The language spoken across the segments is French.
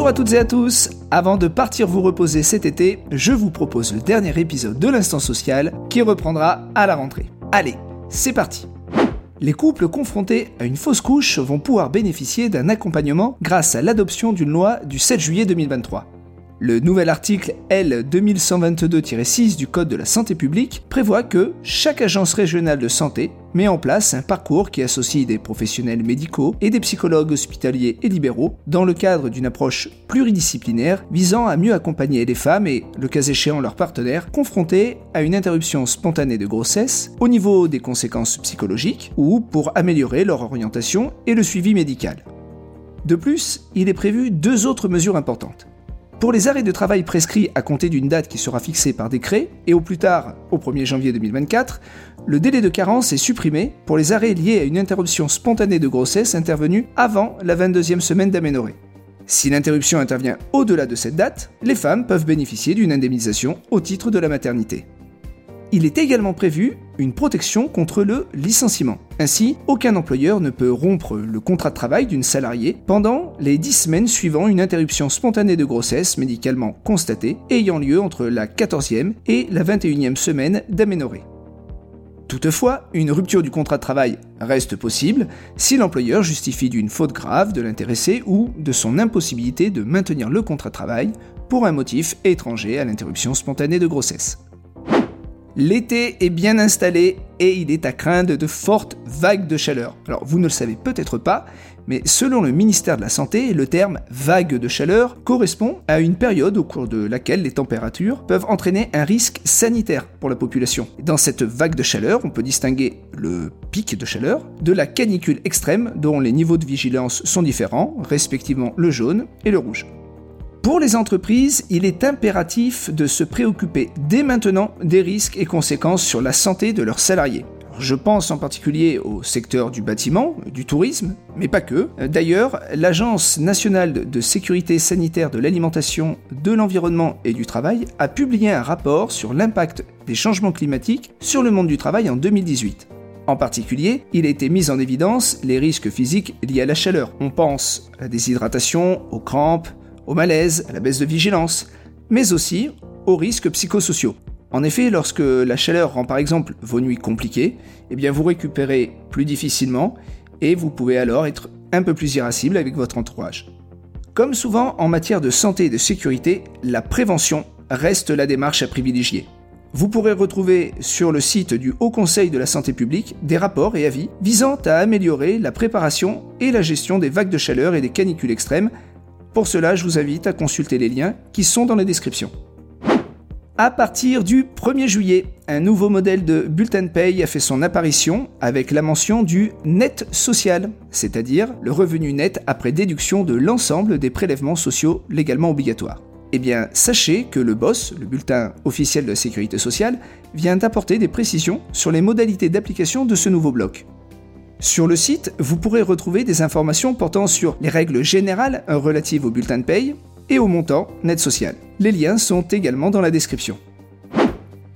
Bonjour à toutes et à tous Avant de partir vous reposer cet été, je vous propose le dernier épisode de l'Instant Social qui reprendra à la rentrée. Allez, c'est parti les couples confrontés à une fausse couche vont pouvoir bénéficier d'un accompagnement grâce à l'adoption d'une loi du 7 juillet 2023. Le nouvel article L 2122-6 du Code de la santé publique prévoit que chaque agence régionale de santé met en place un parcours qui associe des professionnels médicaux et des psychologues hospitaliers et libéraux dans le cadre d'une approche pluridisciplinaire visant à mieux accompagner les femmes et, le cas échéant leurs partenaires, confrontés à une interruption spontanée de grossesse au niveau des conséquences psychologiques ou pour améliorer leur orientation et le suivi médical. De plus, il est prévu deux autres mesures importantes. Pour les arrêts de travail prescrits à compter d'une date qui sera fixée par décret, et au plus tard au 1er janvier 2024, le délai de carence est supprimé pour les arrêts liés à une interruption spontanée de grossesse intervenue avant la 22e semaine d'aménorrhée. Si l'interruption intervient au-delà de cette date, les femmes peuvent bénéficier d'une indemnisation au titre de la maternité. Il est également prévu une protection contre le licenciement. Ainsi, aucun employeur ne peut rompre le contrat de travail d'une salariée pendant les 10 semaines suivant une interruption spontanée de grossesse médicalement constatée ayant lieu entre la 14e et la 21e semaine d'aménorrhée. Toutefois, une rupture du contrat de travail reste possible si l'employeur justifie d'une faute grave de l'intéressé ou de son impossibilité de maintenir le contrat de travail pour un motif étranger à l'interruption spontanée de grossesse. L'été est bien installé et il est à craindre de fortes vagues de chaleur. Alors vous ne le savez peut-être pas, mais selon le ministère de la Santé, le terme vague de chaleur correspond à une période au cours de laquelle les températures peuvent entraîner un risque sanitaire pour la population. Dans cette vague de chaleur, on peut distinguer le pic de chaleur de la canicule extrême dont les niveaux de vigilance sont différents, respectivement le jaune et le rouge. Pour les entreprises, il est impératif de se préoccuper dès maintenant des risques et conséquences sur la santé de leurs salariés. Je pense en particulier au secteur du bâtiment, du tourisme, mais pas que. D'ailleurs, l'Agence nationale de sécurité sanitaire de l'alimentation, de l'environnement et du travail a publié un rapport sur l'impact des changements climatiques sur le monde du travail en 2018. En particulier, il a été mis en évidence les risques physiques liés à la chaleur. On pense à la déshydratation, aux crampes, au malaise, à la baisse de vigilance, mais aussi aux risques psychosociaux. En effet, lorsque la chaleur rend par exemple vos nuits compliquées, eh vous récupérez plus difficilement et vous pouvez alors être un peu plus irascible avec votre entourage. Comme souvent en matière de santé et de sécurité, la prévention reste la démarche à privilégier. Vous pourrez retrouver sur le site du Haut Conseil de la Santé publique des rapports et avis visant à améliorer la préparation et la gestion des vagues de chaleur et des canicules extrêmes pour cela, je vous invite à consulter les liens qui sont dans la description. À partir du 1er juillet, un nouveau modèle de bulletin paye a fait son apparition avec la mention du net social, c'est-à-dire le revenu net après déduction de l'ensemble des prélèvements sociaux légalement obligatoires. Eh bien, sachez que le BOSS, le bulletin officiel de la sécurité sociale, vient d'apporter des précisions sur les modalités d'application de ce nouveau bloc. Sur le site, vous pourrez retrouver des informations portant sur les règles générales relatives au bulletin de paye et au montant net social. Les liens sont également dans la description.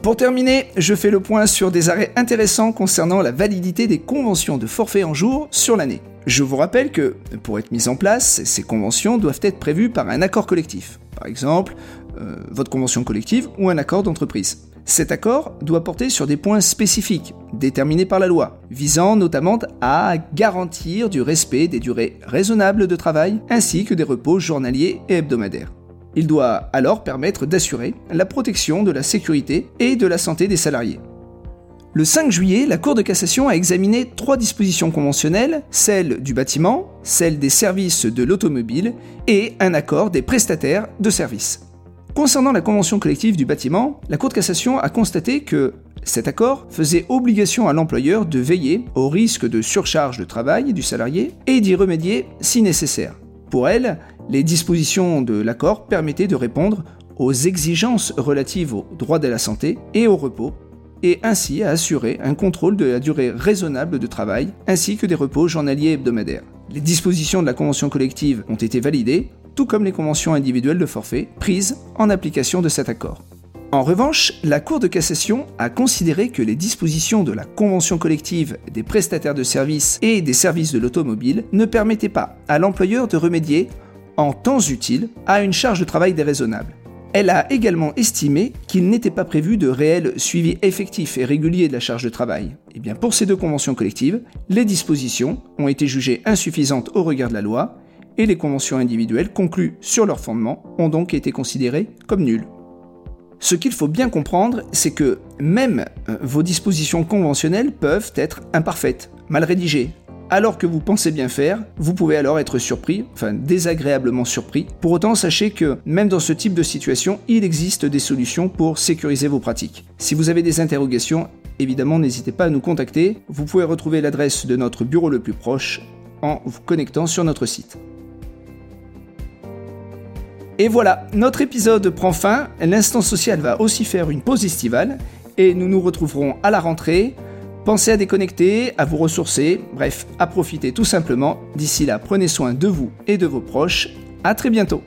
Pour terminer, je fais le point sur des arrêts intéressants concernant la validité des conventions de forfait en jour sur l'année. Je vous rappelle que, pour être mises en place, ces conventions doivent être prévues par un accord collectif. Par exemple, euh, votre convention collective ou un accord d'entreprise. Cet accord doit porter sur des points spécifiques, déterminés par la loi, visant notamment à garantir du respect des durées raisonnables de travail ainsi que des repos journaliers et hebdomadaires. Il doit alors permettre d'assurer la protection de la sécurité et de la santé des salariés. Le 5 juillet, la Cour de cassation a examiné trois dispositions conventionnelles, celle du bâtiment, celle des services de l'automobile et un accord des prestataires de services. Concernant la convention collective du bâtiment, la Cour de cassation a constaté que cet accord faisait obligation à l'employeur de veiller au risque de surcharge de travail du salarié et d'y remédier si nécessaire. Pour elle, les dispositions de l'accord permettaient de répondre aux exigences relatives aux droits de la santé et au repos, et ainsi à assurer un contrôle de la durée raisonnable de travail ainsi que des repos journaliers hebdomadaires. Les dispositions de la convention collective ont été validées tout comme les conventions individuelles de forfait prises en application de cet accord. En revanche, la Cour de cassation a considéré que les dispositions de la convention collective des prestataires de services et des services de l'automobile ne permettaient pas à l'employeur de remédier en temps utile à une charge de travail déraisonnable. Elle a également estimé qu'il n'était pas prévu de réel suivi effectif et régulier de la charge de travail. Eh bien pour ces deux conventions collectives, les dispositions ont été jugées insuffisantes au regard de la loi et les conventions individuelles conclues sur leur fondement ont donc été considérées comme nulles. Ce qu'il faut bien comprendre, c'est que même euh, vos dispositions conventionnelles peuvent être imparfaites, mal rédigées, alors que vous pensez bien faire, vous pouvez alors être surpris, enfin désagréablement surpris. Pour autant, sachez que même dans ce type de situation, il existe des solutions pour sécuriser vos pratiques. Si vous avez des interrogations, évidemment, n'hésitez pas à nous contacter. Vous pouvez retrouver l'adresse de notre bureau le plus proche en vous connectant sur notre site. Et voilà, notre épisode prend fin. L'instant social va aussi faire une pause estivale et nous nous retrouverons à la rentrée Pensez à déconnecter, à vous ressourcer, bref, à profiter tout simplement. D'ici là, prenez soin de vous et de vos proches. À très bientôt